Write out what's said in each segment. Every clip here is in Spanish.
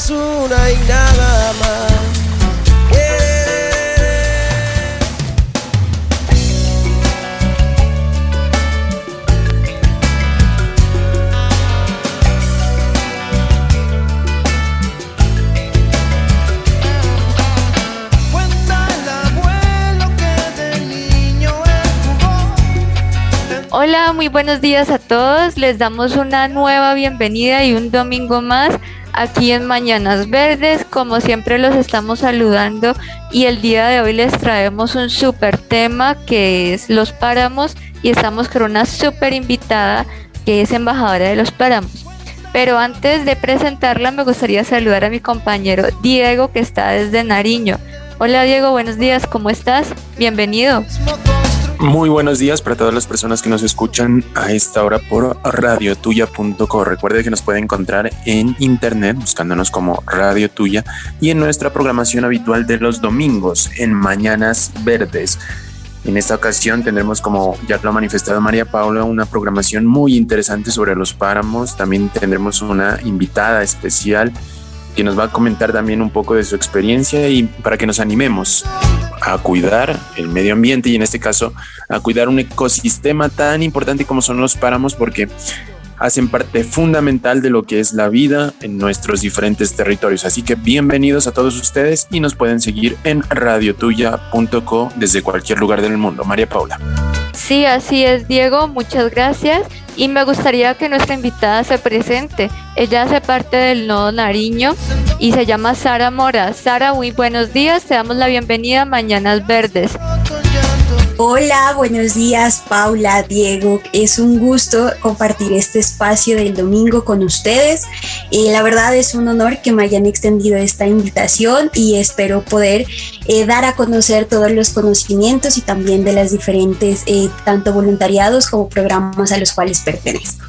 Es una y nada más. Hola, muy buenos días a todos. Les damos una nueva bienvenida y un domingo más aquí en Mañanas Verdes. Como siempre los estamos saludando y el día de hoy les traemos un súper tema que es los páramos y estamos con una súper invitada que es embajadora de los páramos. Pero antes de presentarla me gustaría saludar a mi compañero Diego que está desde Nariño. Hola Diego, buenos días, ¿cómo estás? Bienvenido. Muy buenos días para todas las personas que nos escuchan a esta hora por radiotuya.co. Recuerde que nos puede encontrar en internet buscándonos como Radio Tuya y en nuestra programación habitual de los domingos en Mañanas Verdes. En esta ocasión tendremos, como ya lo ha manifestado María Paula, una programación muy interesante sobre los páramos. También tendremos una invitada especial que nos va a comentar también un poco de su experiencia y para que nos animemos a cuidar el medio ambiente y en este caso a cuidar un ecosistema tan importante como son los páramos porque hacen parte fundamental de lo que es la vida en nuestros diferentes territorios. Así que bienvenidos a todos ustedes y nos pueden seguir en radiotuya.co desde cualquier lugar del mundo. María Paula. Sí, así es, Diego. Muchas gracias. Y me gustaría que nuestra invitada se presente. Ella hace parte del Nodo Nariño y se llama Sara Mora. Sara, muy buenos días. Te damos la bienvenida a Mañanas Verdes. Hola, buenos días Paula, Diego. Es un gusto compartir este espacio del domingo con ustedes. Eh, la verdad es un honor que me hayan extendido esta invitación y espero poder eh, dar a conocer todos los conocimientos y también de las diferentes, eh, tanto voluntariados como programas a los cuales pertenezco.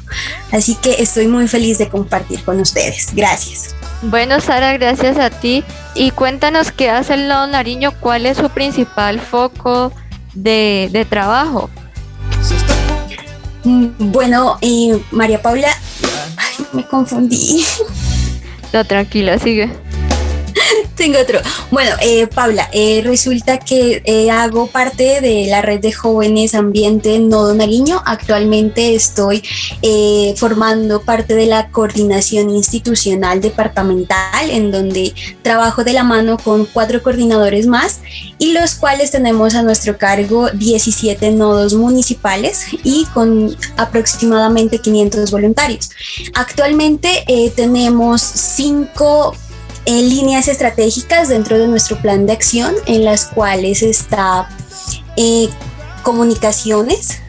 Así que estoy muy feliz de compartir con ustedes. Gracias. Bueno, Sara, gracias a ti. Y cuéntanos qué hace el Nodo Nariño, cuál es su principal foco de, de trabajo. Mm, Bueno, eh, María Paula, ay, me confundí. No, tranquila, sigue. Tengo otro. Bueno, eh, Paula, eh, resulta que eh, hago parte de la red de jóvenes ambiente Nodo Nariño. Actualmente estoy formando parte de la coordinación institucional departamental, en donde trabajo de la mano con cuatro coordinadores más y los cuales tenemos a nuestro cargo 17 nodos municipales y con aproximadamente 500 voluntarios. Actualmente tenemos cinco eh, líneas estratégicas dentro de nuestro plan de acción en las cuales está eh, comunicaciones,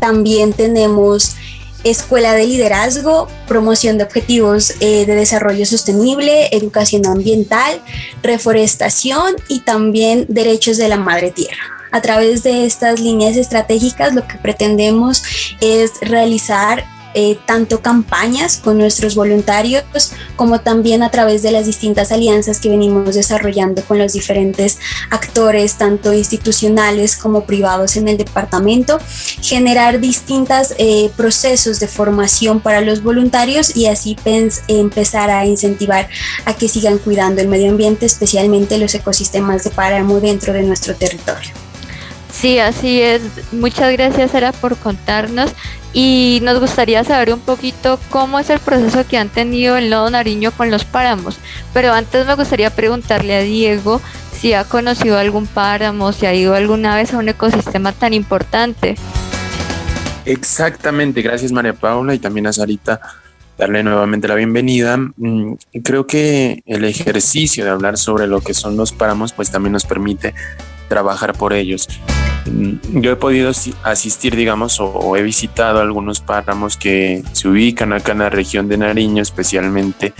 también tenemos escuela de liderazgo, promoción de objetivos eh, de desarrollo sostenible, educación ambiental, reforestación y también derechos de la madre tierra. A través de estas líneas estratégicas lo que pretendemos es realizar eh, tanto campañas con nuestros voluntarios como también a través de las distintas alianzas que venimos desarrollando con los diferentes actores, tanto institucionales como privados en el departamento, generar distintos eh, procesos de formación para los voluntarios y así empezar a incentivar a que sigan cuidando el medio ambiente, especialmente los ecosistemas de páramo dentro de nuestro territorio. Sí, así es. Muchas gracias, Sara, por contarnos. Y nos gustaría saber un poquito cómo es el proceso que han tenido el Nodo Nariño con los páramos. Pero antes me gustaría preguntarle a Diego si ha conocido algún páramo, si ha ido alguna vez a un ecosistema tan importante. Exactamente, gracias María Paula y también a Sarita darle nuevamente la bienvenida. Mm, creo que el ejercicio de hablar sobre lo que son los páramos pues también nos permite trabajar por ellos. Mm, yo he podido asistir, digamos, o, he visitado algunos páramos que se ubican acá en la región de Nariño, especialmente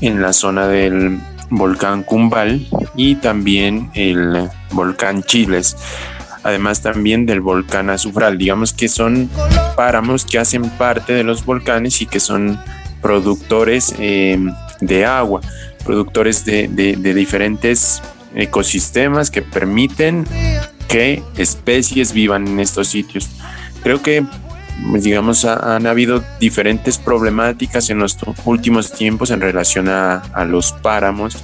en la zona del volcán Cumbal y también el volcán Chiles además también del volcán Azufral. Digamos que son páramos que hacen parte de los volcanes y que son productores eh, de agua, productores de, diferentes ecosistemas que permiten que especies vivan en estos sitios. Creo que, digamos, han habido diferentes problemáticas en los últimos tiempos en relación a, a los páramos,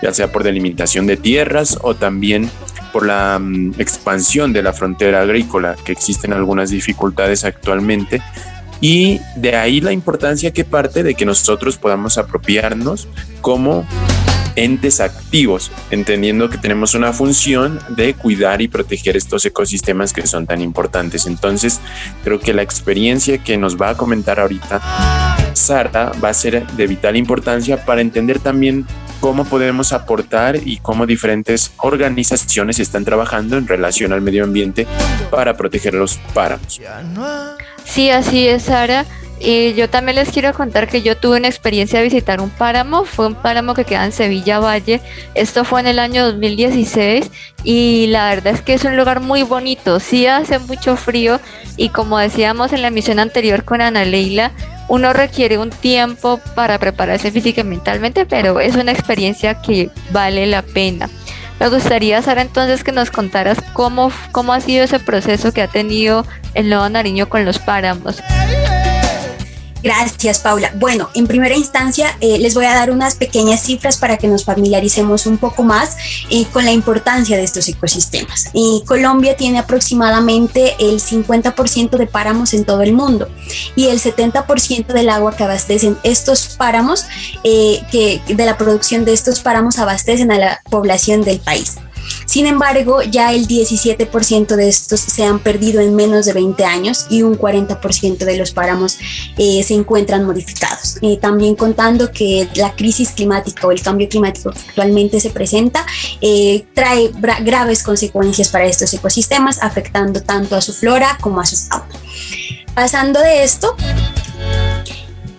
ya sea por delimitación de tierras o también por la mm, expansión de la frontera agrícola, que existen algunas dificultades actualmente. Y de ahí la importancia que parte de que nosotros podamos apropiarnos como entes activos, entendiendo que tenemos una función de cuidar y proteger estos ecosistemas que son tan importantes. Entonces, creo que la experiencia que nos va a comentar ahorita Sara va a ser de vital importancia para entender también cómo podemos aportar y cómo diferentes organizaciones están trabajando en relación al medio ambiente para proteger los páramos. Sí, así es, Sara. Y yo también les quiero contar que yo tuve una experiencia de visitar un páramo, fue un páramo que queda en Sevilla Valle, esto fue en el año 2016 y la verdad es que es un lugar muy bonito, sí hace mucho frío y como decíamos en la emisión anterior con Ana Leila, uno requiere un tiempo para prepararse física y mentalmente, pero es una experiencia que vale la pena. Me gustaría, Sara, entonces que nos contaras cómo, cómo ha sido ese proceso que ha tenido el Nuevo Nariño con los páramos. Gracias, Paula. Bueno, en primera instancia eh, les voy a dar unas pequeñas cifras para que nos familiaricemos un poco más eh, con la importancia de estos ecosistemas. Colombia tiene aproximadamente el 50% de páramos en todo el mundo y el 70% del agua que abastecen estos páramos, eh, que de la producción de estos páramos abastecen a la población del país. Sin embargo, ya el 17% de estos se han perdido en menos de 20 años y un 40% de los páramos eh, se encuentran modificados. También contando que la crisis climática o el cambio climático que actualmente se presenta eh, trae graves consecuencias para estos ecosistemas, afectando tanto a su flora como a su fauna. Pasando de esto,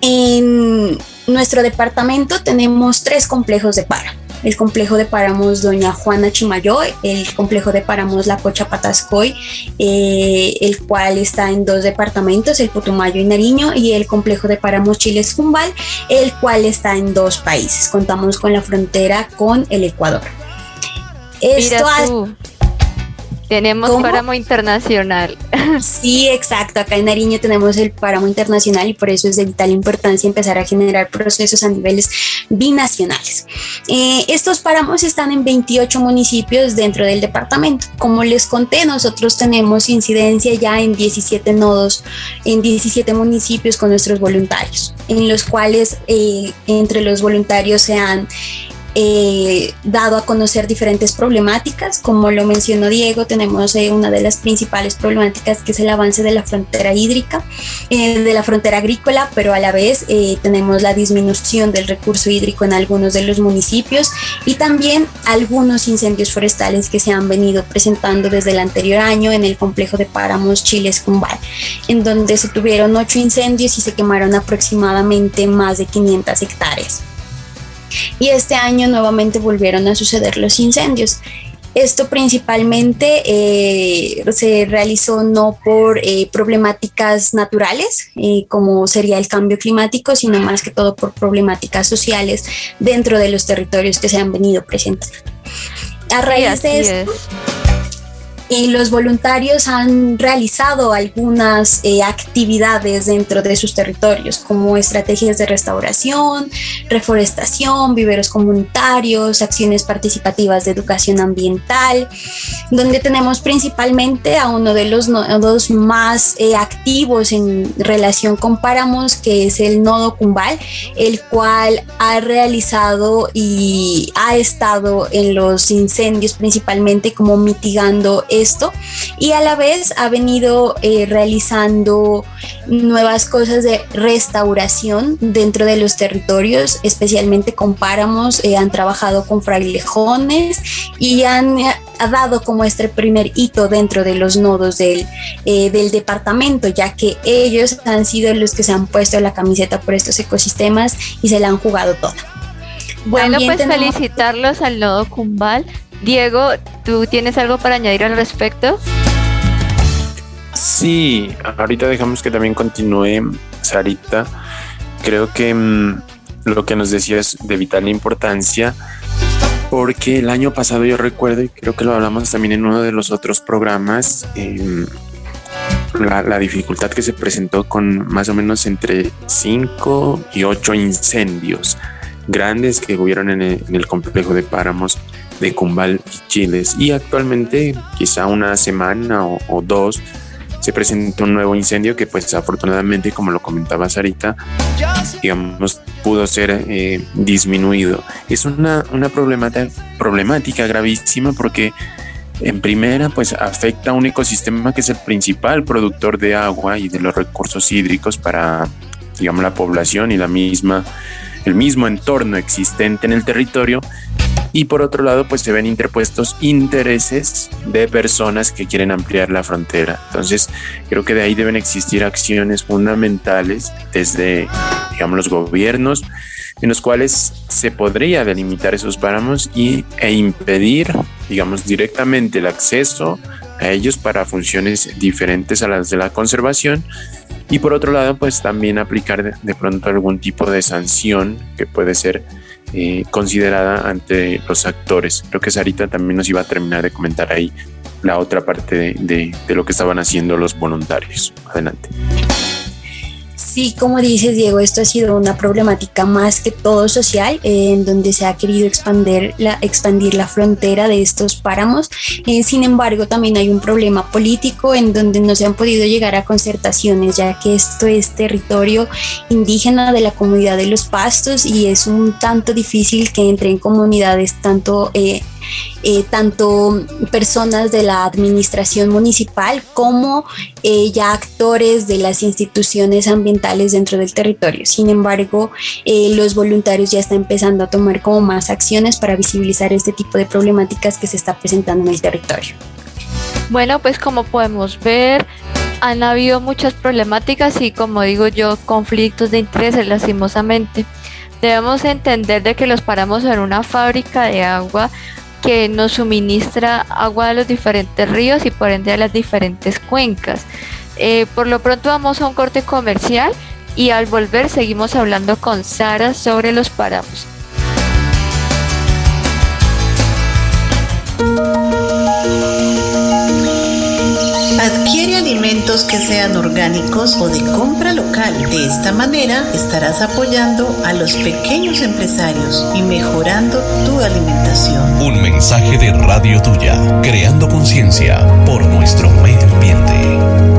en nuestro departamento tenemos tres complejos de páramo el complejo de páramos Doña Juana Chimayo, el complejo de páramos La Cocha Patascoy, eh, el cual está en dos departamentos, el Putumayo y Nariño, y el complejo de páramos Chiles Cumbal, el cual está en dos países. Contamos con la frontera con el Ecuador. Esto tenemos páramo internacional. Sí, exacto. Acá en Nariño tenemos el páramo internacional y por eso es de vital importancia empezar a generar procesos a niveles binacionales. Eh, estos páramos están en 28 municipios dentro del departamento. Como les conté, nosotros tenemos incidencia ya en 17 nodos, en 17 municipios con nuestros voluntarios, en los cuales eh, entre los voluntarios se han eh, dado a conocer diferentes problemáticas. Como lo mencionó Diego, tenemos eh, una de las principales problemáticas que es el avance de la frontera hídrica, eh, de la frontera agrícola, pero a la vez tenemos la disminución del recurso hídrico en algunos de los municipios y también algunos incendios forestales que se han venido presentando desde el anterior año en el complejo de páramos Chiles Cumbal, en donde se tuvieron ocho incendios y se quemaron aproximadamente más de 500 hectáreas y este año nuevamente volvieron a suceder los incendios. Esto principalmente eh, se realizó no por eh, problemáticas naturales, eh, como sería el cambio climático, sino más que todo por problemáticas sociales dentro de los territorios que se han venido presentando. A raíz de esto, y los voluntarios han realizado algunas eh, actividades dentro de sus territorios, como estrategias de restauración, reforestación, viveros comunitarios, acciones participativas de educación ambiental, donde tenemos principalmente a uno de los nodos más eh, activos en relación con páramos, que es el nodo Cumbal, el cual ha realizado y ha estado en los incendios principalmente como mitigando esto y a la vez ha venido eh, realizando nuevas cosas de restauración dentro de los territorios, especialmente con páramos, eh, han trabajado con frailejones y han ha dado como este primer hito dentro de los nodos del, eh, del departamento, ya que ellos han sido los que se han puesto la camiseta por estos ecosistemas y se la han jugado toda. Bueno, pues felicitarlos al nodo Kumbal. Diego, ¿tú tienes algo para añadir al respecto? Sí, ahorita dejamos que también continúe Sarita. Creo que mm, lo que nos decía es de vital importancia porque el año pasado yo recuerdo, y creo que lo hablamos también en uno de los otros programas, em, la, dificultad que se presentó con más o menos entre 5 y 8 incendios grandes que hubieron en el, complejo de páramos de Cumbal y Chiles. Y actualmente, quizá una semana o, dos, se presentó un nuevo incendio que pues afortunadamente, como lo comentaba Sarita, digamos, pudo ser eh, disminuido. Es una, una problemática, problemática gravísima porque en primera, pues afecta a un ecosistema que es el principal productor de agua y de los recursos hídricos para, digamos, la población y la misma, el mismo entorno existente en el territorio y por otro lado pues se ven interpuestos intereses de personas que quieren ampliar la frontera. Entonces creo que de ahí deben existir acciones fundamentales desde digamos los gobiernos en los cuales se podría delimitar esos páramos y, e impedir digamos directamente el acceso a ellos para funciones diferentes a las de la conservación y por otro lado pues también aplicar de pronto algún tipo de sanción que puede ser eh, considerada ante los actores. Creo que Sarita también nos iba a terminar de comentar ahí la otra parte de, de lo que estaban haciendo los voluntarios. Adelante. Sí, como dices Diego, esto ha sido una problemática más que todo social, en donde se ha querido expandir la, expandir la frontera de estos páramos. Eh, sin embargo, también hay un problema político en donde no se han podido llegar a concertaciones, ya que esto es territorio indígena de la comunidad de los pastos y es un tanto difícil que entre en comunidades tanto eh, eh, tanto personas de la administración municipal como eh, ya actores de las instituciones ambientales dentro del territorio. Sin embargo, eh, los voluntarios ya están empezando a tomar como más acciones para visibilizar este tipo de problemáticas que se está presentando en el territorio. Bueno, pues como podemos ver, han habido muchas problemáticas y como digo yo, conflictos de intereses lastimosamente. Debemos entender de que los paramos en una fábrica de agua que nos suministra agua de los diferentes ríos y por ende a las diferentes cuencas. Eh, por lo pronto vamos a un corte comercial y al volver seguimos hablando con Sara sobre los páramos. Que sean orgánicos o de compra local. De esta manera estarás apoyando a los pequeños empresarios y mejorando tu alimentación. Un mensaje de Radio Tuya, creando conciencia por nuestro medio ambiente.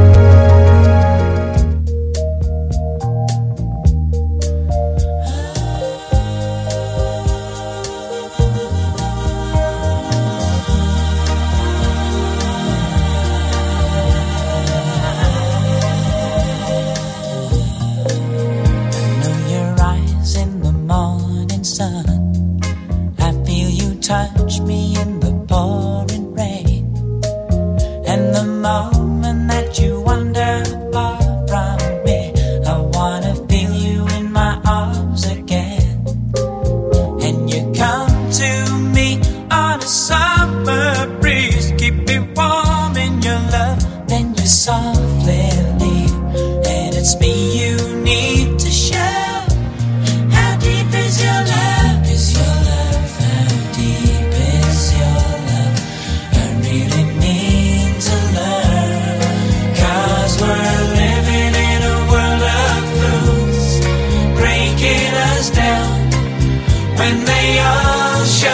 when they all show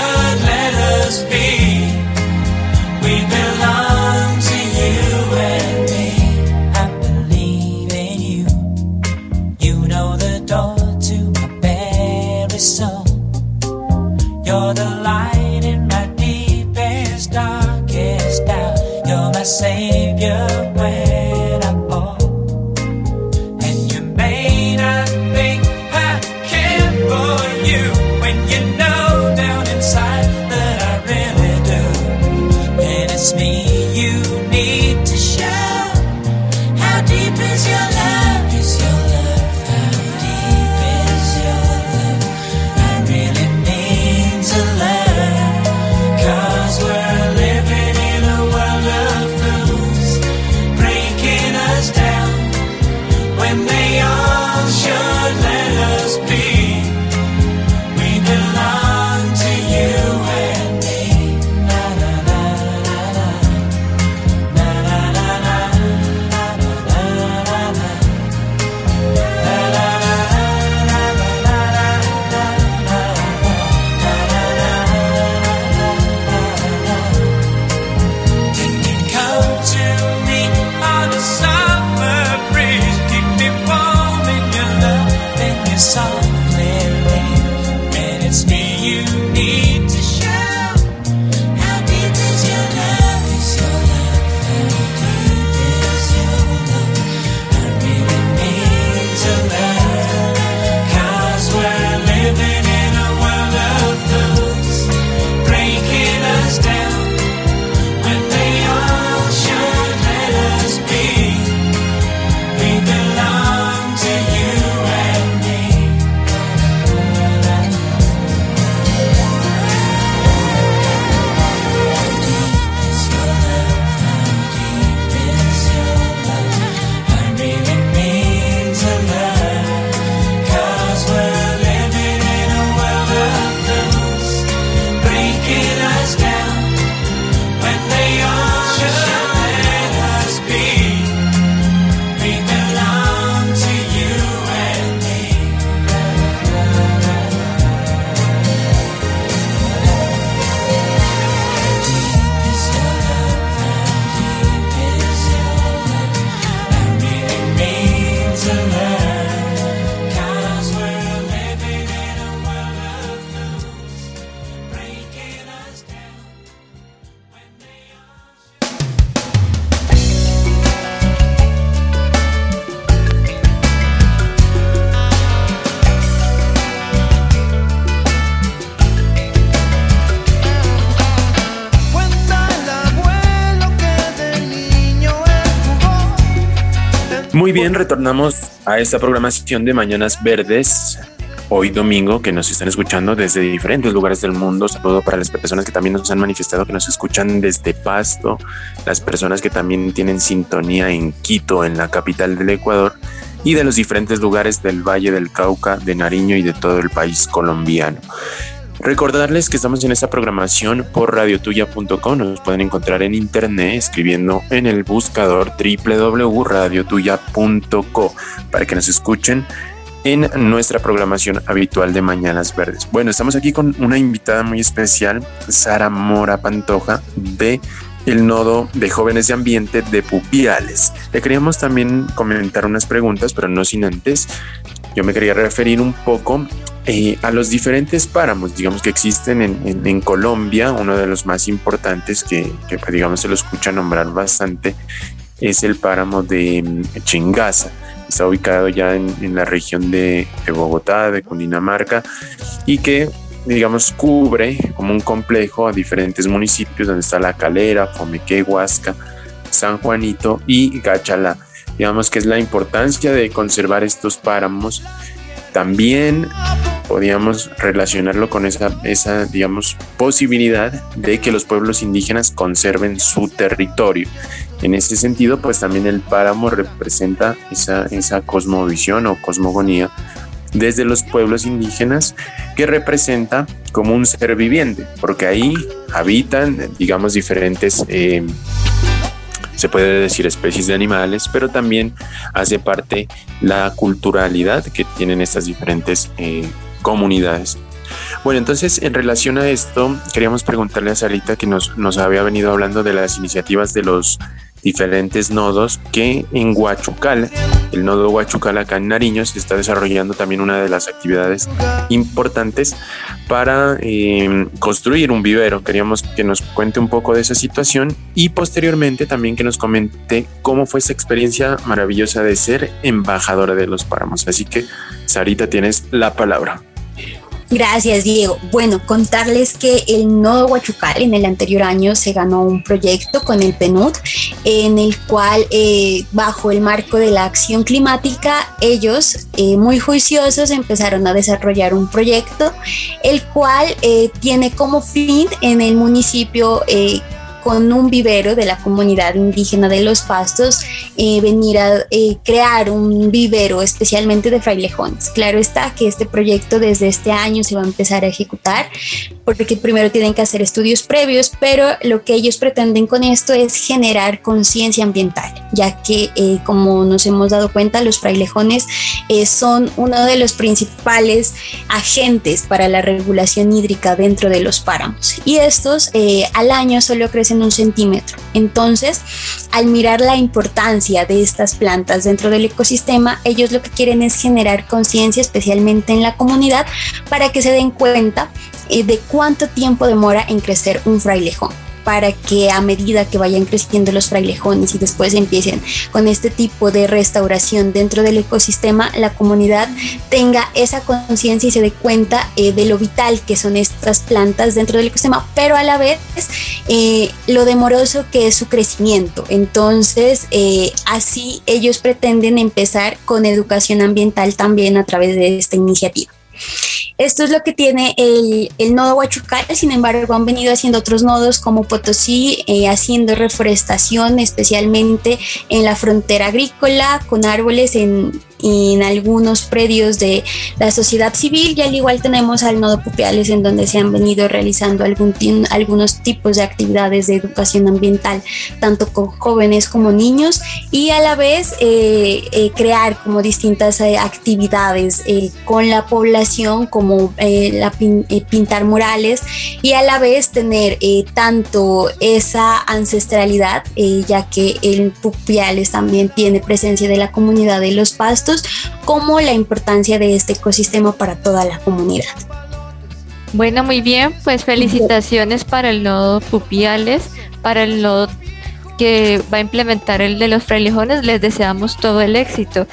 Muy bien, retornamos a esta programación de Mañanas Verdes. Hoy domingo, que nos están escuchando desde diferentes lugares del mundo. Saludo para las personas que también nos han manifestado que nos escuchan desde Pasto, las personas que también tienen sintonía en Quito, en la capital del Ecuador, y de los diferentes lugares del Valle del Cauca, de Nariño y de todo el país colombiano. Recordarles que estamos en esta programación por radiotuya.com. Nos pueden encontrar en internet escribiendo en el buscador www.radiotuya.co para que nos escuchen en nuestra programación habitual de Mañanas Verdes. Bueno, estamos aquí con una invitada muy especial, Sara Mora Pantoja de el nodo de jóvenes de ambiente de Pupiales. Le queríamos también comentar unas preguntas, pero no sin antes. Yo me quería referir un poco eh, a los diferentes páramos, digamos que existen en, Colombia, uno de los más importantes que, pues, digamos se lo escucha nombrar bastante es el páramo de mm, Chingaza. Está ubicado ya en, la región de, Bogotá, de Cundinamarca, y que digamos cubre como un complejo a diferentes municipios donde está La Calera, Fomeque, Huasca, San Juanito y Gachalá. Digamos que es la importancia de conservar estos páramos. También podíamos relacionarlo con esa, esa, digamos, posibilidad de que los pueblos indígenas conserven su territorio. En ese sentido, pues también el páramo representa esa, esa cosmovisión o cosmogonía desde los pueblos indígenas que representa como un ser viviente, porque ahí habitan, digamos, diferentes... Eh, se puede decir especies de animales, pero también hace parte la culturalidad que tienen estas diferentes eh, comunidades. Bueno, entonces en relación a esto, queríamos preguntarle a Sarita que nos, nos había venido hablando de las iniciativas de los diferentes nodos que en Huachucal, el nodo Huachucal acá en Nariño, se está desarrollando también una de las actividades importantes para eh, construir un vivero. Queríamos que nos cuente un poco de esa situación y posteriormente también que nos comente cómo fue esa experiencia maravillosa de ser embajadora de los páramos. Así que, Sarita, tienes la palabra. Gracias, Diego. Bueno, contarles que el Nodo Huachucal en el anterior año se ganó un proyecto con el PNUD, en el cual, eh, bajo el marco de la acción climática, ellos, eh, muy juiciosos, empezaron a desarrollar un proyecto, el cual eh, tiene como fin en el municipio con un vivero de la comunidad indígena de los pastos, eh, venir a eh, crear un vivero especialmente de frailejones. Claro está que este proyecto desde este año se va a empezar a ejecutar porque primero tienen que hacer estudios previos, pero lo que ellos pretenden con esto es generar conciencia ambiental, ya que eh, como nos hemos dado cuenta, los frailejones son uno de los principales agentes para la regulación hídrica dentro de los páramos y estos al año solo crecen en un centímetro. Entonces, al mirar la importancia de estas plantas dentro del ecosistema, ellos lo que quieren es generar conciencia, especialmente en la comunidad, para que se den cuenta eh, de cuánto tiempo demora en crecer un frailejón para que a medida que vayan creciendo los frailejones y después empiecen con este tipo de restauración dentro del ecosistema, la comunidad tenga esa conciencia y se dé cuenta eh, de lo vital que son estas plantas dentro del ecosistema, pero a la vez eh, lo demoroso que es su crecimiento. Entonces, eh, así ellos pretenden empezar con educación ambiental también a través de esta iniciativa. Esto es lo que tiene el, nodo Huachucal, sin embargo han venido haciendo otros nodos como Potosí, eh, haciendo reforestación especialmente en la frontera agrícola con árboles en en algunos predios de la sociedad civil y al igual tenemos al nodo Pupiales en donde se han venido realizando algún, algunos tipos de actividades de educación ambiental tanto con jóvenes como niños y a la vez eh, eh, crear como distintas eh, actividades con la población como la pintar murales y a la vez tener tanto esa ancestralidad ya que el Pupiales también tiene presencia de la comunidad de los pastos como la importancia de este ecosistema para toda la comunidad. Bueno, muy bien, pues felicitaciones para el nodo Pupiales, para el nodo que va a implementar el de los frailejones, les deseamos todo el éxito.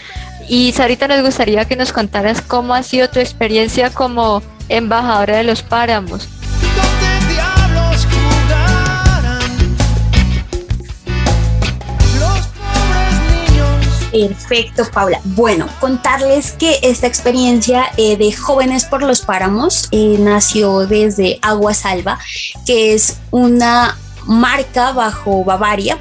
Y Sarita, nos gustaría que nos contaras cómo ha sido tu experiencia como embajadora de los páramos. Perfecto, Paula. Bueno, contarles que esta experiencia eh, de Jóvenes por los Páramos eh, nació desde Agua Salva, que es una marca bajo Bavaria,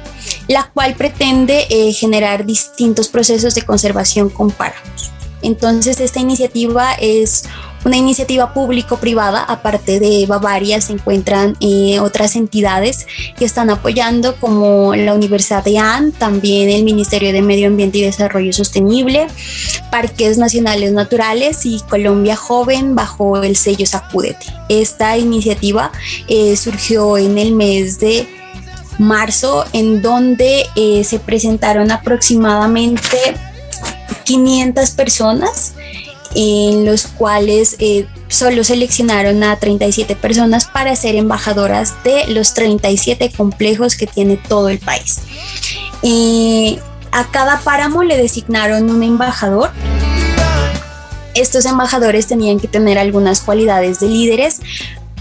la cual pretende eh, generar distintos procesos de conservación con páramos. Entonces, esta iniciativa es una iniciativa público-privada. Aparte de Bavaria, se encuentran eh, otras entidades que están apoyando, como la Universidad de Anne, también el Ministerio de Medio Ambiente y Desarrollo Sostenible, Parques Nacionales Naturales y Colombia Joven bajo el sello Sacúdete. Esta iniciativa eh, surgió en el mes de marzo, en donde eh, se presentaron aproximadamente 500 personas en los cuales eh, solo seleccionaron a 37 personas para ser embajadoras de los 37 complejos que tiene todo el país. A cada páramo le designaron un embajador. Estos embajadores tenían que tener algunas cualidades de líderes,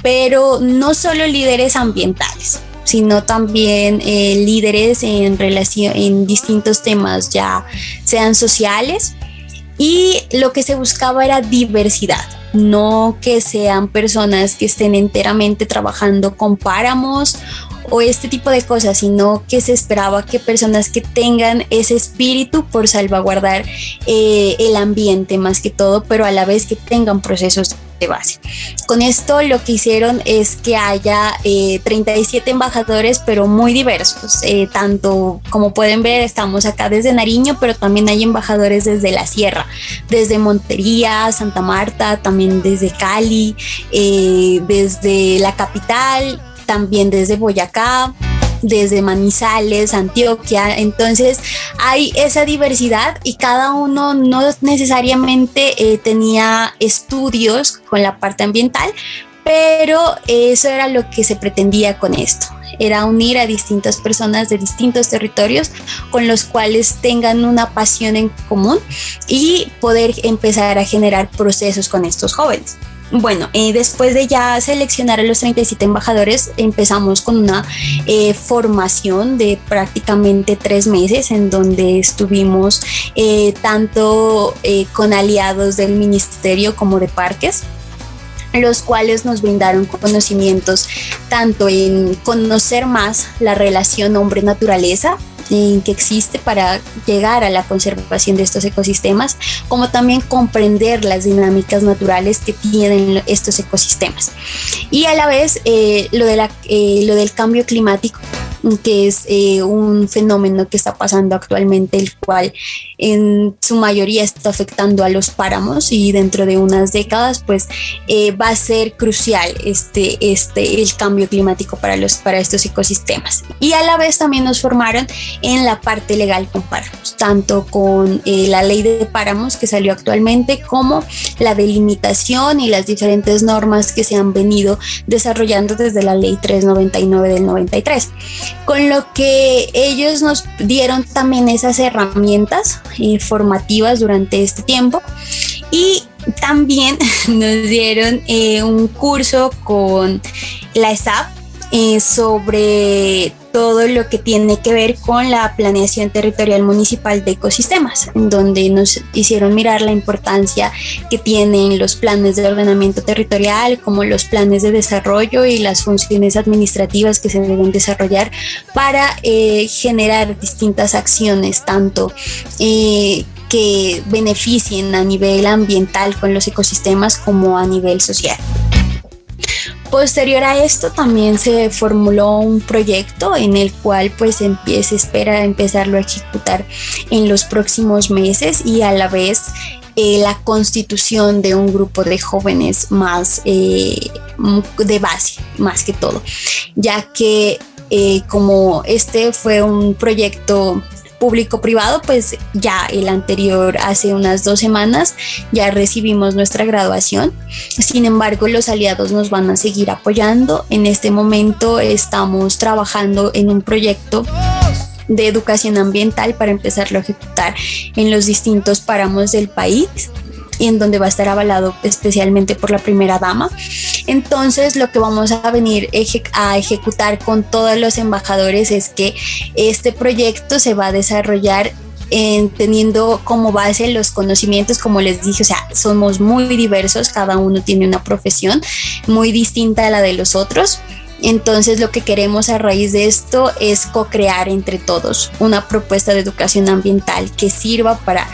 pero no solo líderes ambientales, sino también eh, líderes en relación en distintos temas, ya sean sociales, y lo que se buscaba era diversidad, no que sean personas que estén enteramente trabajando con páramos o este tipo de cosas, sino que se esperaba que personas que tengan ese espíritu por salvaguardar eh, el ambiente más que todo, pero a la vez que tengan procesos de base. Con esto lo que hicieron es que haya 37 eh, embajadores, pero muy diversos. Eh, tanto como pueden ver, estamos acá desde Nariño, pero también hay embajadores desde la sierra, desde Montería, Santa Marta, también desde Cali, desde la capital también desde Boyacá. Desde Manizales, Antioquia. Entonces hay esa diversidad y cada uno no necesariamente eh, tenía estudios con la parte ambiental, pero eso era lo que se pretendía con esto era unir a distintas personas de distintos territorios con los cuales tengan una pasión en común y poder empezar a generar procesos con estos jóvenes. Bueno, eh, después de ya seleccionar a los 37 embajadores, empezamos con una eh, formación de prácticamente tres meses en donde estuvimos eh, tanto con aliados del ministerio como de parques los cuales nos brindaron conocimientos tanto en conocer más la relación hombre-naturaleza, que existe para llegar a la conservación de estos ecosistemas, como también comprender las dinámicas naturales que tienen estos ecosistemas. Y a la vez eh, lo, de la, eh, lo del cambio climático que es eh, un fenómeno que está pasando actualmente, el cual en su mayoría está afectando a los páramos y dentro de unas décadas pues eh, va a ser crucial este, este, el cambio climático para, los, para estos ecosistemas. Y a la vez también nos formaron en la parte legal con páramos, tanto con eh, la ley de páramos que salió actualmente como la delimitación y las diferentes normas que se han venido desarrollando desde la ley 399 del 93 con lo que ellos nos dieron también esas herramientas eh, formativas durante este tiempo y también nos dieron eh, un curso con la ESAP eh, sobre todo lo que tiene que ver con la planeación territorial municipal de ecosistemas, en donde nos hicieron mirar la importancia que tienen los planes de ordenamiento territorial, como los planes de desarrollo y las funciones administrativas que se deben desarrollar para eh, generar distintas acciones, tanto eh, que beneficien a nivel ambiental con los ecosistemas como a nivel social. Posterior a esto también se formuló un proyecto en el cual pues se espera empezarlo a ejecutar en los próximos meses y a la vez eh, la constitución de un grupo de jóvenes más eh, de base, más que todo, ya que eh, como este fue un proyecto público-privado, pues ya el anterior, hace unas dos semanas, ya recibimos nuestra graduación. Sin embargo, los aliados nos van a seguir apoyando. En este momento estamos trabajando en un proyecto de educación ambiental para empezarlo a ejecutar en los distintos páramos del país y en donde va a estar avalado especialmente por la primera dama. Entonces lo que vamos a venir a ejecutar con todos los embajadores es que este proyecto se va a desarrollar en, teniendo como base los conocimientos, como les dije, o sea, somos muy diversos, cada uno tiene una profesión muy distinta a la de los otros. Entonces lo que queremos a raíz de esto es co-crear entre todos una propuesta de educación ambiental que sirva para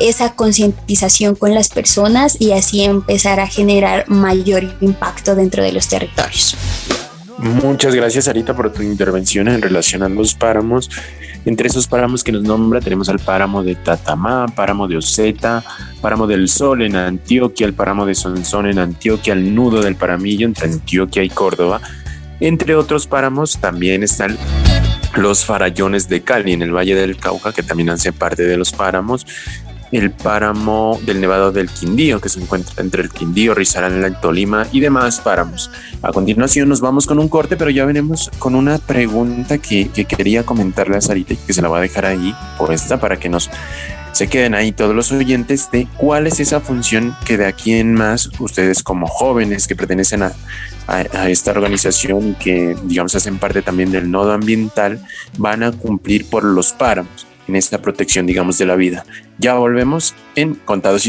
esa concientización con las personas y así empezar a generar mayor impacto dentro de los territorios. Muchas gracias, Arita, por tu intervención en relación a los páramos. Entre esos páramos que nos nombra tenemos al páramo de Tatamá, páramo de Oceta, páramo del Sol en Antioquia, el páramo de Sonsón en Antioquia, el nudo del Paramillo entre Antioquia y Córdoba, entre otros páramos también están los farallones de Cali en el Valle del Cauca, que también hacen parte de los páramos. El páramo del Nevado del Quindío, que se encuentra entre el Quindío, Risaralda, Tolima y demás páramos. A continuación nos vamos con un corte, pero ya venimos con una pregunta que, quería comentarle a Sarita y que se la voy a dejar ahí puesta para que nos se queden ahí todos los oyentes de cuál es esa función que de aquí en más ustedes como jóvenes que pertenecen a, a, esta organización que, digamos, hacen parte también del nodo ambiental, van a cumplir por los páramos en esta protección, digamos, de la vida. Ya volvemos en Contados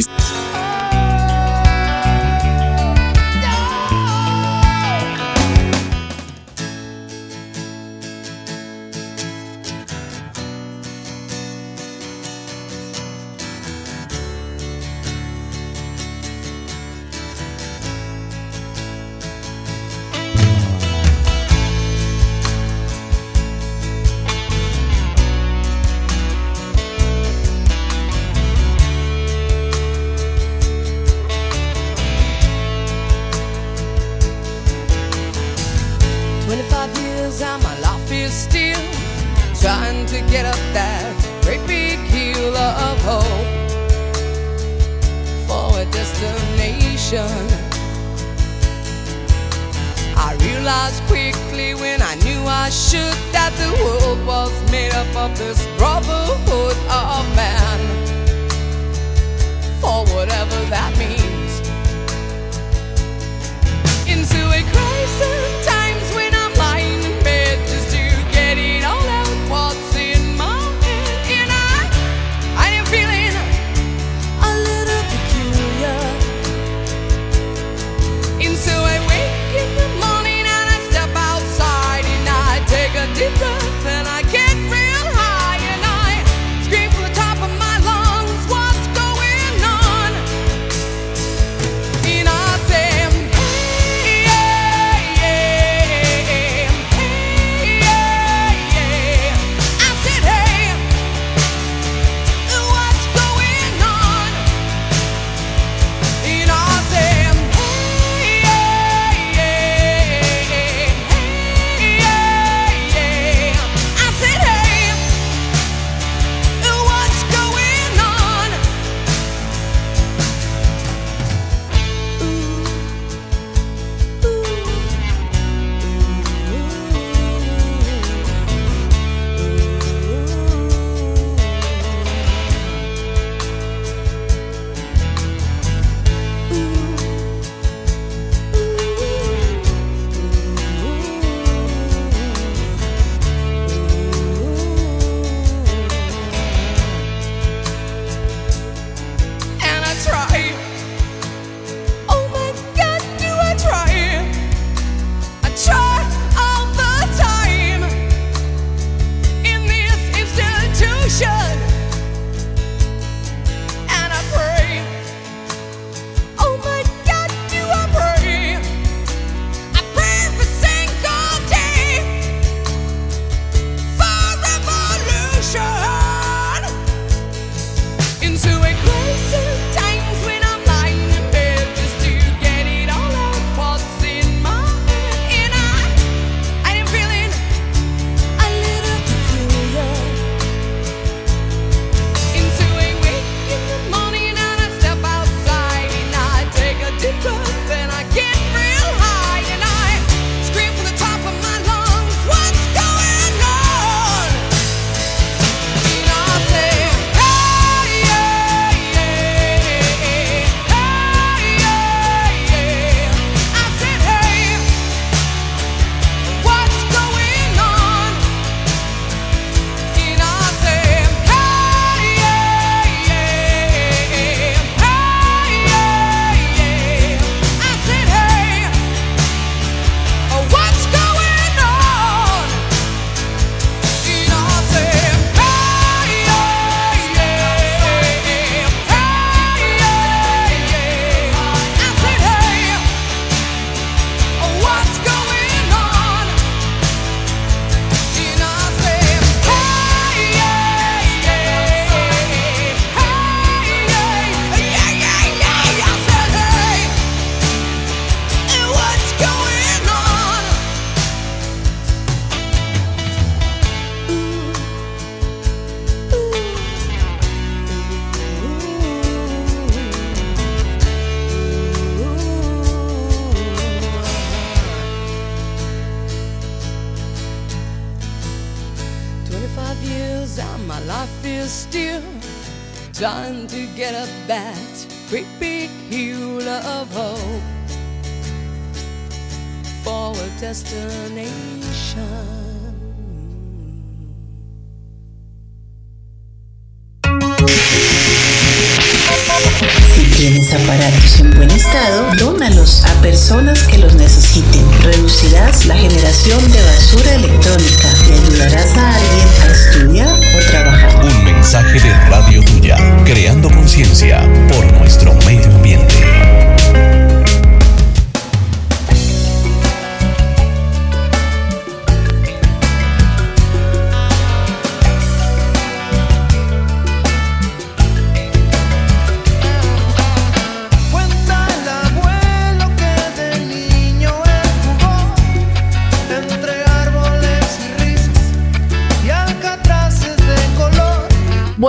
aparatos en buen estado, dónalos a personas que los necesiten. Reducirás la generación de basura electrónica y ayudarás a alguien a estudiar o trabajar. Un mensaje de Radio Tuya, creando conciencia por nuestro medio ambiente.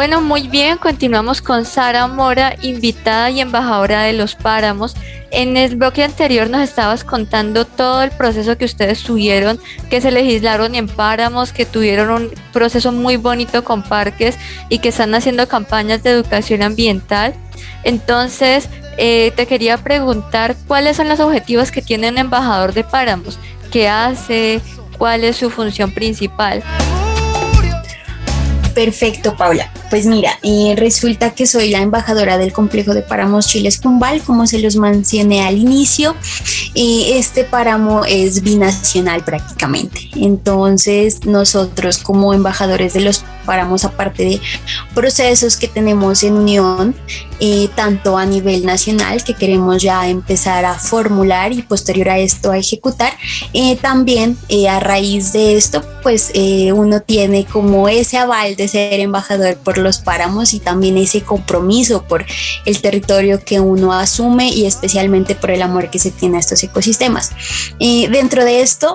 Bueno, muy bien, continuamos con Sara Mora, invitada y embajadora de Los Páramos. En el bloque anterior nos estabas contando todo el proceso que ustedes tuvieron, que se legislaron en páramos, que tuvieron un proceso muy bonito con parques y que están haciendo campañas de educación ambiental. Entonces, eh, te quería preguntar cuáles son los objetivos que tiene un embajador de páramos, qué hace, cuál es su función principal. Perfecto, Paula. Pues mira, eh, resulta que soy la embajadora del complejo de páramos Chiles Cumbal, como se los mencioné al inicio. Eh, este páramo es binacional prácticamente. Entonces, nosotros como embajadores de los páramos, aparte de procesos que tenemos en unión, eh, tanto a nivel nacional que queremos ya empezar a formular y posterior a esto a ejecutar, eh, también eh, a raíz de esto, pues uno tiene como ese aval de ser embajador por los páramos y también ese compromiso por el territorio que uno asume y especialmente por el amor que se tiene a estos ecosistemas. Eh, dentro de esto,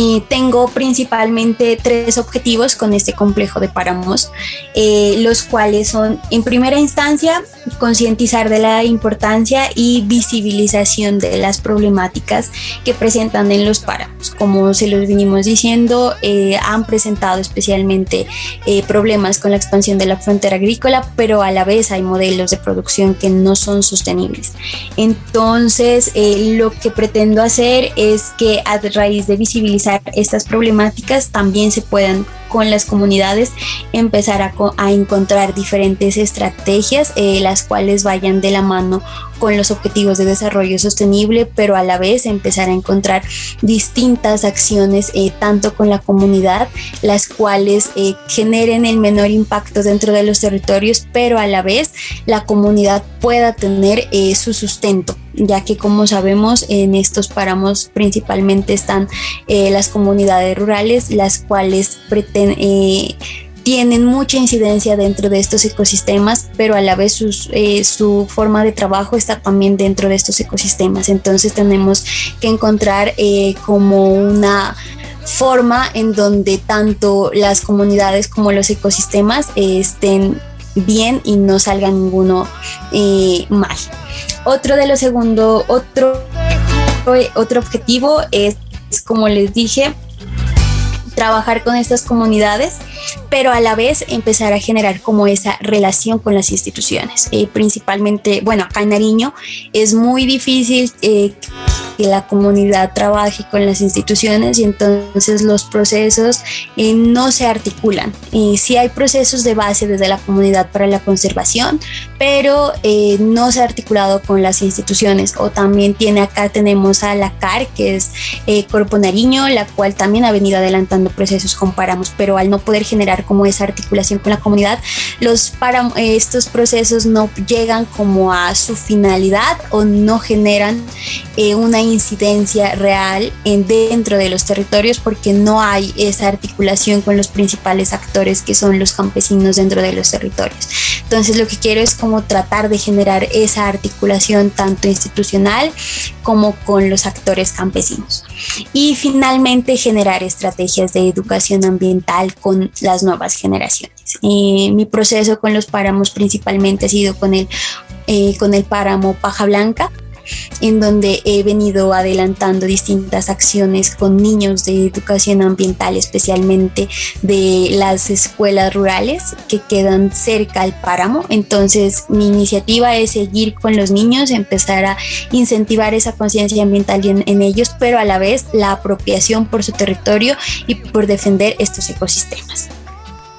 y tengo principalmente tres objetivos con este complejo de páramos, eh, los cuales son, en primera instancia, concientizar de la importancia y visibilización de las problemáticas que presentan en los páramos. Como se los vinimos diciendo, eh, han presentado especialmente eh, problemas con la expansión de la frontera agrícola, pero a la vez hay modelos de producción que no son sostenibles. Entonces, eh, lo que pretendo hacer es que a raíz de visibilizar estas problemáticas también se puedan con las comunidades empezar a, a encontrar diferentes estrategias eh, las cuales vayan de la mano con los objetivos de desarrollo sostenible, pero a la vez empezar a encontrar distintas acciones eh, tanto con la comunidad, las cuales eh, generen el menor impacto dentro de los territorios, pero a la vez la comunidad pueda tener eh, su sustento, ya que como sabemos en estos páramos principalmente están eh, las comunidades rurales, las cuales pretenden eh, tienen mucha incidencia dentro de estos ecosistemas, pero a la vez eh, su forma de trabajo está también dentro de estos ecosistemas. Entonces tenemos que encontrar eh, como una forma en donde tanto las comunidades como los ecosistemas estén bien y no salga ninguno mal. Otro de los segundo, otro, otro objetivo es, como les dije, trabajar con estas comunidades, pero a la vez empezar a generar como esa relación con las instituciones. Eh, principalmente, bueno, acá en Nariño es muy difícil eh, que la comunidad trabaje con las instituciones y entonces los procesos eh, no se articulan. Eh, sí hay procesos de base desde la comunidad para la conservación, pero eh, no se ha articulado con las instituciones. O también tiene acá tenemos a la CAR, que es eh, Corpo Nariño, la cual también ha venido adelantando procesos con páramos, pero al no poder generar como esa articulación con la comunidad, los páramo- eh, estos procesos no llegan como a su finalidad o no generan eh, una incidencia real en dentro de los territorios porque no hay esa articulación con los principales actores que son los campesinos dentro de los territorios. Entonces lo que quiero es como tratar de generar esa articulación tanto institucional como con los actores campesinos. Y finalmente generar estrategias de educación ambiental con las nuevas generaciones. Eh, mi proceso con los páramos principalmente ha sido con el, eh, con el páramo Paja Blanca en donde he venido adelantando distintas acciones con niños de educación ambiental, especialmente de las escuelas rurales que quedan cerca al páramo. Entonces, mi iniciativa es seguir con los niños, empezar a incentivar esa conciencia ambiental en, en ellos, pero a la vez la apropiación por su territorio y por defender estos ecosistemas.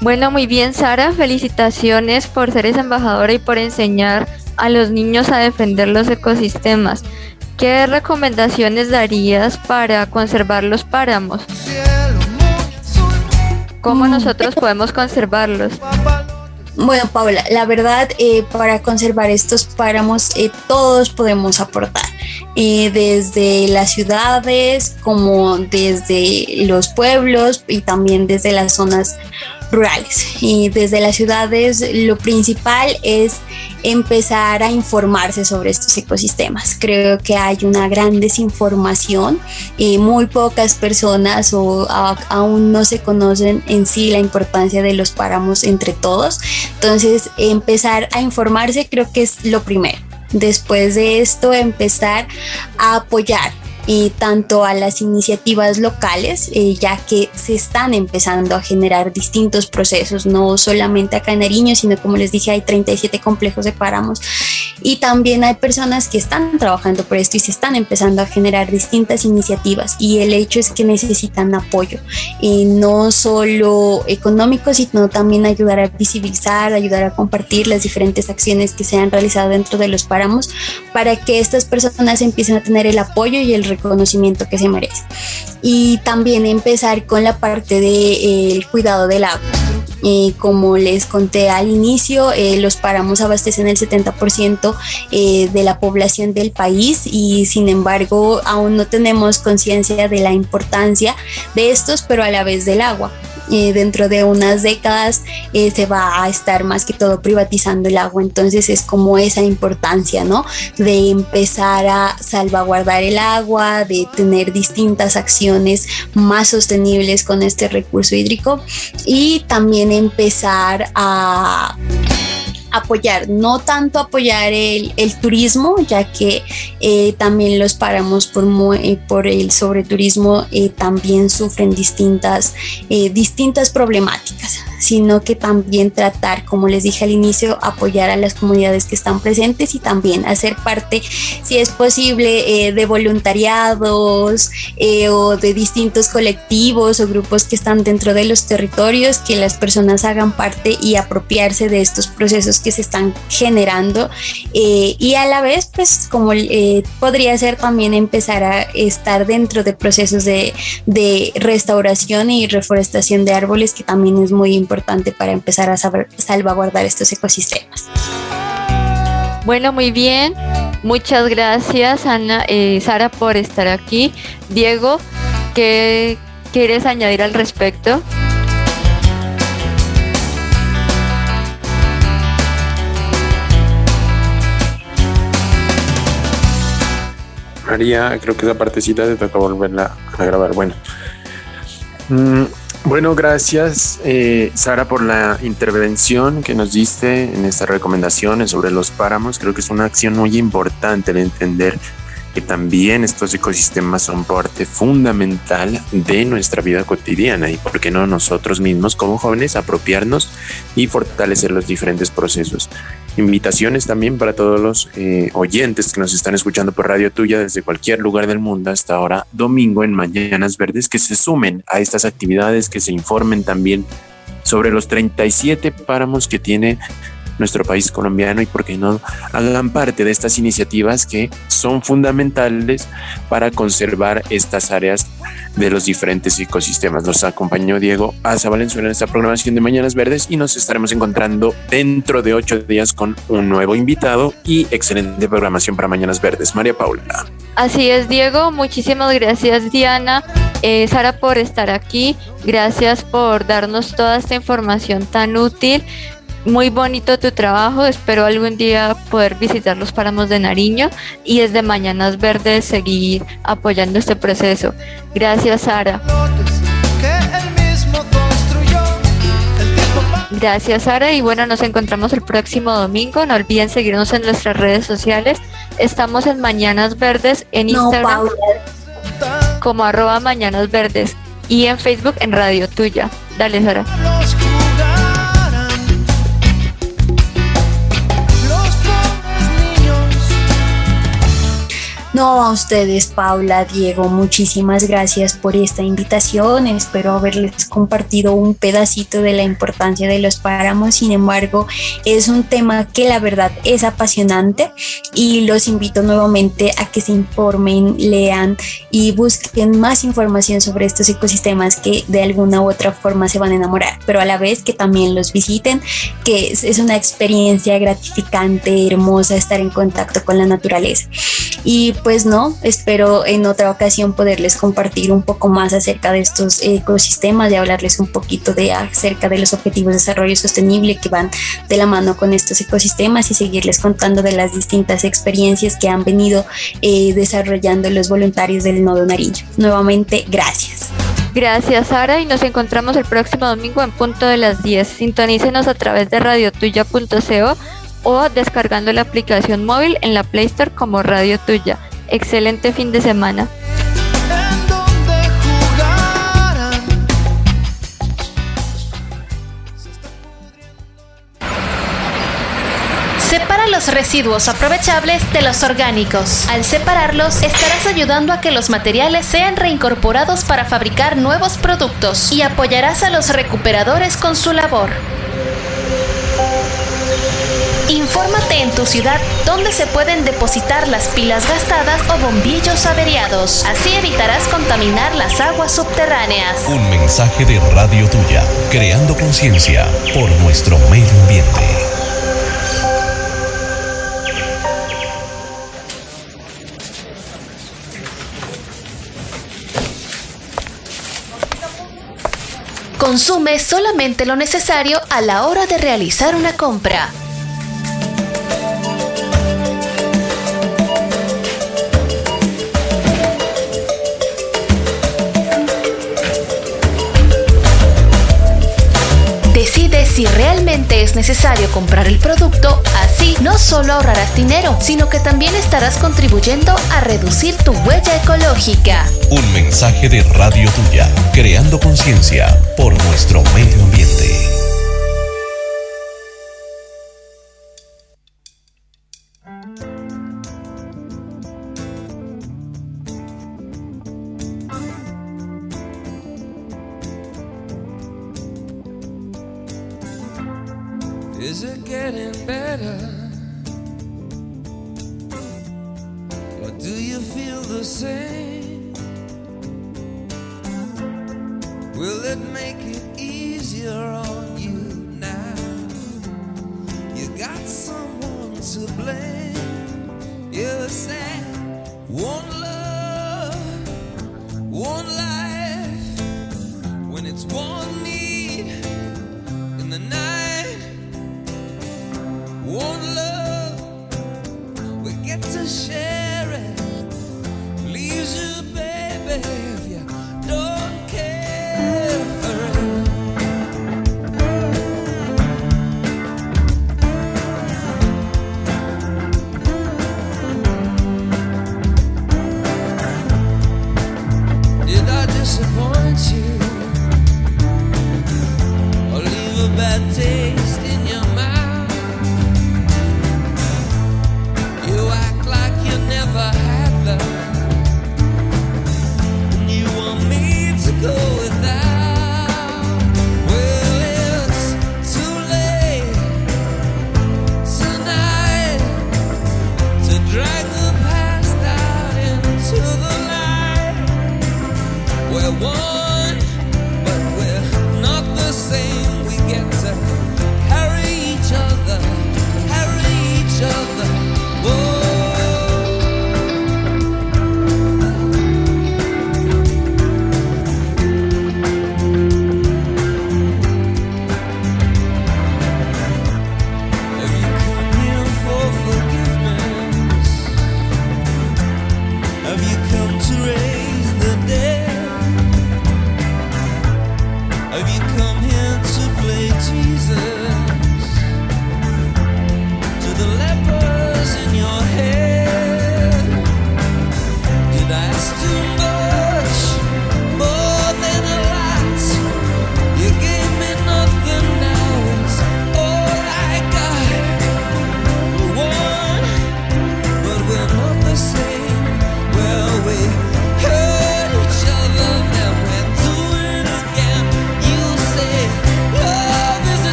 Bueno, muy bien, Sara. Felicitaciones por ser esa embajadora y por enseñar a los niños a defender los ecosistemas. ¿Qué recomendaciones darías para conservar los páramos? ¿Cómo nosotros podemos conservarlos? Bueno, Paula, la verdad, eh, para conservar estos páramos, eh, todos podemos aportar, eh, desde las ciudades como desde los pueblos y también desde las zonas rurales. Y desde las ciudades lo principal es empezar a informarse sobre estos ecosistemas. Creo que hay una gran desinformación y muy pocas personas o a- aún no se conocen en sí la importancia de los páramos entre todos. Entonces, empezar a informarse creo que es lo primero. Después de esto, empezar a apoyar y tanto a las iniciativas locales, eh, ya que se están empezando a generar distintos procesos, no solamente acá en Nariño, sino como les dije, hay 37 complejos de páramos. Y también hay personas que están trabajando por esto y se están empezando a generar distintas iniciativas. Y el hecho es que necesitan apoyo, y no solo económico, sino también ayudar a visibilizar, ayudar a compartir las diferentes acciones que se han realizado dentro de los páramos para que estas personas empiecen a tener el apoyo y el reconocimiento que se merecen. Y también empezar con la parte del de, cuidado del agua. Eh, como les conté al inicio, eh, los páramos abastecen el 70% eh, de la población del país y sin embargo aún no tenemos conciencia de la importancia de estos, pero a la vez del agua. Dentro de unas décadas eh, se va a estar más que todo privatizando el agua. Entonces es como esa importancia, ¿no? De empezar a salvaguardar el agua, de tener distintas acciones más sostenibles con este recurso hídrico y también empezar a apoyar, no tanto apoyar el, turismo, ya que eh, también los páramos por, eh, por el sobreturismo eh, también sufren distintas, eh, distintas problemáticas sino que también tratar, como les dije al inicio, apoyar a las comunidades que están presentes y también hacer parte, si es posible, eh, de voluntariados eh, o de distintos colectivos o grupos que están dentro de los territorios, que las personas hagan parte y apropiarse de estos procesos que se están generando eh, y a la vez, pues como podría ser también empezar a estar dentro de procesos de, de restauración y reforestación de árboles, que también es muy importante importante para empezar a salvaguardar estos ecosistemas. Bueno, muy bien. Muchas gracias, Ana, eh, Sara, por estar aquí. Diego, ¿qué quieres añadir al respecto? María, creo que esa partecita te toca volverla a grabar. Bueno, mm, bueno, gracias eh, Sara por la intervención que nos diste en estas recomendaciones sobre los páramos. Creo que es una acción muy importante de entender que también estos ecosistemas son parte fundamental de nuestra vida cotidiana y por qué no nosotros mismos como jóvenes apropiarnos y fortalecer los diferentes procesos invitaciones también para todos los eh, oyentes que nos están escuchando por Radio Tuya desde cualquier lugar del mundo hasta ahora domingo en Mañanas Verdes, que se sumen a estas actividades, que se informen también sobre los 37 páramos que tiene nuestro país colombiano y por qué no hagan parte de estas iniciativas que son fundamentales para conservar estas áreas de los diferentes ecosistemas. Nos acompañó Diego Aza Valenzuela en esta programación de Mañanas Verdes y nos estaremos encontrando dentro de ocho días con un nuevo invitado y excelente programación para Mañanas Verdes. María Paula. Así es, Diego. Muchísimas gracias, Diana. Eh, Sara, por estar aquí. Gracias por darnos toda esta información tan útil muy bonito tu trabajo. Espero algún día poder visitar los páramos de Nariño y desde Mañanas Verdes seguir apoyando este proceso. Gracias, Sara. Gracias, Sara. Y bueno, nos encontramos el próximo domingo. No olviden seguirnos en nuestras redes sociales. Estamos en Mañanas Verdes en Instagram como arroba Mañanas Verdes y en Facebook en Radio Tuya. Dale, Sara. No, a ustedes, Paula, Diego, muchísimas gracias por esta invitación. Espero haberles compartido un pedacito de la importancia de los páramos. Sin embargo, es un tema que la verdad es apasionante y los invito nuevamente a que se informen, lean y busquen más información sobre estos ecosistemas que de alguna u otra forma se van a enamorar, pero a la vez que también los visiten, que es, una experiencia gratificante, hermosa estar en contacto con la naturaleza. Y pues no, espero en otra ocasión poderles compartir un poco más acerca de estos ecosistemas y hablarles un poquito de acerca de los objetivos de desarrollo sostenible que van de la mano con estos ecosistemas y seguirles contando de las distintas experiencias que han venido eh, desarrollando los voluntarios del Nodo Nariño. Nuevamente, gracias. Gracias, Sara, y nos encontramos el próximo domingo en punto de las 10. Sintonícenos a través de radiotuya.co o descargando la aplicación móvil en la Play Store como Radio Tuya. Excelente fin de semana. Separa los residuos aprovechables de los orgánicos. Al separarlos, estarás ayudando a que los materiales sean reincorporados para fabricar nuevos productos y apoyarás a los recuperadores con su labor. Infórmate en tu ciudad dónde se pueden depositar las pilas gastadas o bombillos averiados. Así evitarás contaminar las aguas subterráneas. Un mensaje de Radio Tuya, creando conciencia por nuestro medio ambiente. Consume solamente lo necesario a la hora de realizar una compra. Es necesario comprar el producto, así no solo ahorrarás dinero, sino que también estarás contribuyendo a reducir tu huella ecológica. Un mensaje de Radio Tuya, creando conciencia por nuestro medio ambiente.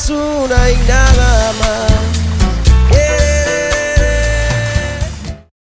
Es una y nada más.